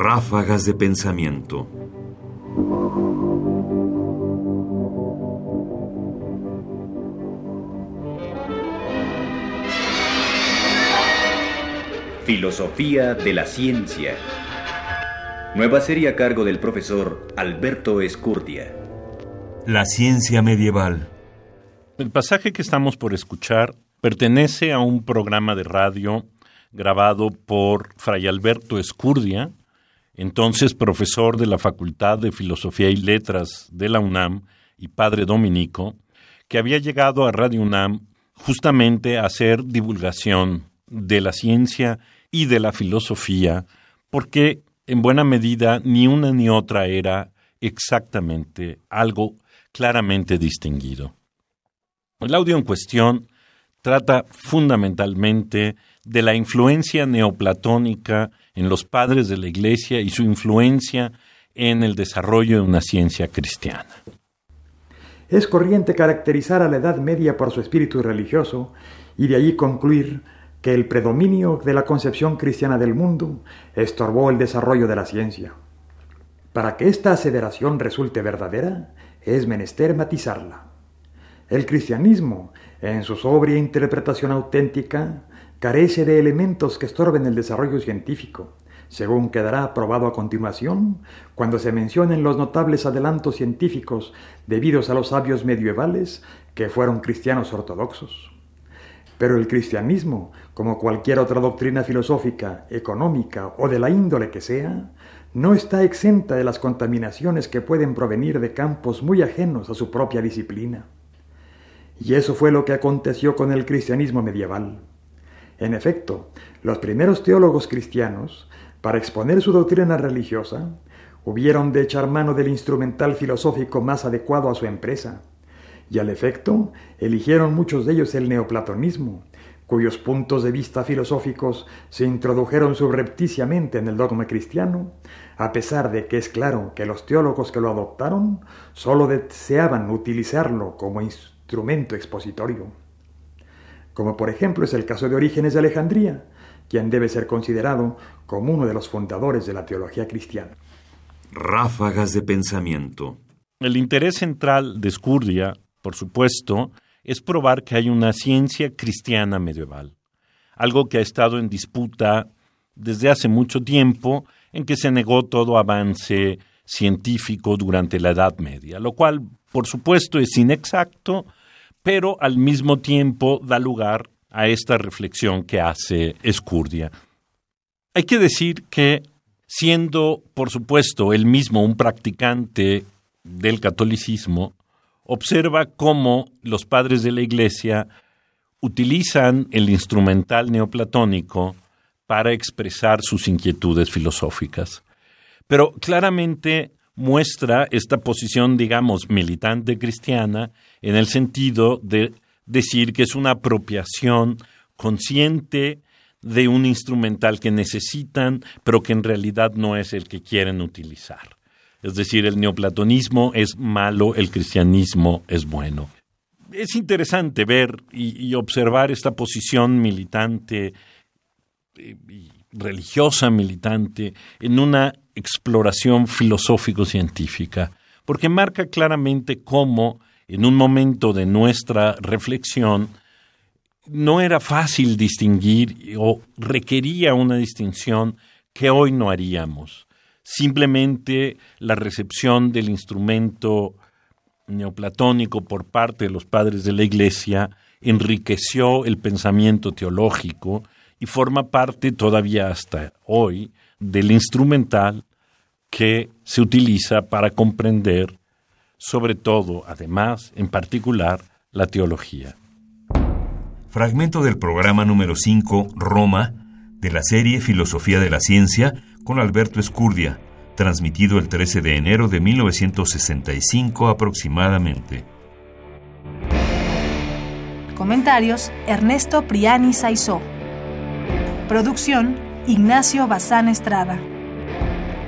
Ráfagas de pensamiento. Filosofía de la ciencia. Nueva serie a cargo del profesor Alberto Escurdia. La ciencia medieval. El pasaje que estamos por escuchar pertenece a un programa de radio grabado por Fray Alberto Escurdia, entonces profesor de la Facultad de Filosofía y Letras de la UNAM y padre dominico, que había llegado a Radio UNAM justamente a hacer divulgación de la ciencia y de la filosofía, porque en buena medida ni una ni otra era exactamente algo claramente distinguido. El audio en cuestión trata fundamentalmente de la influencia neoplatónica en los padres de la Iglesia y su influencia en el desarrollo de una ciencia cristiana. Es corriente caracterizar a la Edad Media por su espíritu religioso y de allí concluir que el predominio de la concepción cristiana del mundo estorbó el desarrollo de la ciencia. Para que esta aseveración resulte verdadera, es menester matizarla. El cristianismo, en su sobria interpretación auténtica, carece de elementos que estorben el desarrollo científico, según quedará probado a continuación cuando se mencionen los notables adelantos científicos debidos a los sabios medievales que fueron cristianos ortodoxos. Pero el cristianismo, como cualquier otra doctrina filosófica, económica o de la índole que sea, no está exenta de las contaminaciones que pueden provenir de campos muy ajenos a su propia disciplina. Y eso fue lo que aconteció con el cristianismo medieval. En efecto, los primeros teólogos cristianos, para exponer su doctrina religiosa, hubieron de echar mano del instrumental filosófico más adecuado a su empresa, y al efecto eligieron muchos de ellos el neoplatonismo, cuyos puntos de vista filosóficos se introdujeron subrepticiamente en el dogma cristiano, a pesar de que es claro que los teólogos que lo adoptaron sólo deseaban utilizarlo como instrumento expositorio como por ejemplo es el caso de Orígenes de Alejandría, quien debe ser considerado como uno de los fundadores de la teología cristiana. Ráfagas de pensamiento. El interés central de Escurdia, por supuesto, es probar que hay una ciencia cristiana medieval, algo que ha estado en disputa desde hace mucho tiempo, en que se negó todo avance científico durante la Edad Media, lo cual, por supuesto, es inexacto pero al mismo tiempo da lugar a esta reflexión que hace Escurdia. Hay que decir que, siendo, por supuesto, él mismo un practicante del catolicismo, observa cómo los padres de la Iglesia utilizan el instrumental neoplatónico para expresar sus inquietudes filosóficas. Pero claramente muestra esta posición, digamos, militante cristiana en el sentido de decir que es una apropiación consciente de un instrumental que necesitan, pero que en realidad no es el que quieren utilizar. Es decir, el neoplatonismo es malo, el cristianismo es bueno. Es interesante ver y, observar esta posición militante eh, religiosa militante en una exploración filosófico-científica, porque marca claramente cómo en un momento de nuestra reflexión, no era fácil distinguir o requería una distinción que hoy no haríamos. Simplemente la recepción del instrumento neoplatónico por parte de los padres de la Iglesia enriqueció el pensamiento teológico y forma parte todavía hasta hoy del instrumental que se utiliza para comprender sobre todo, además, en particular, la teología. Fragmento del programa número 5, Roma, de la serie Filosofía de la Ciencia, con Alberto Escurdia, transmitido el 13 de enero de 1965 aproximadamente. Comentarios: Ernesto Priani Saizó. Producción: Ignacio Bazán Estrada.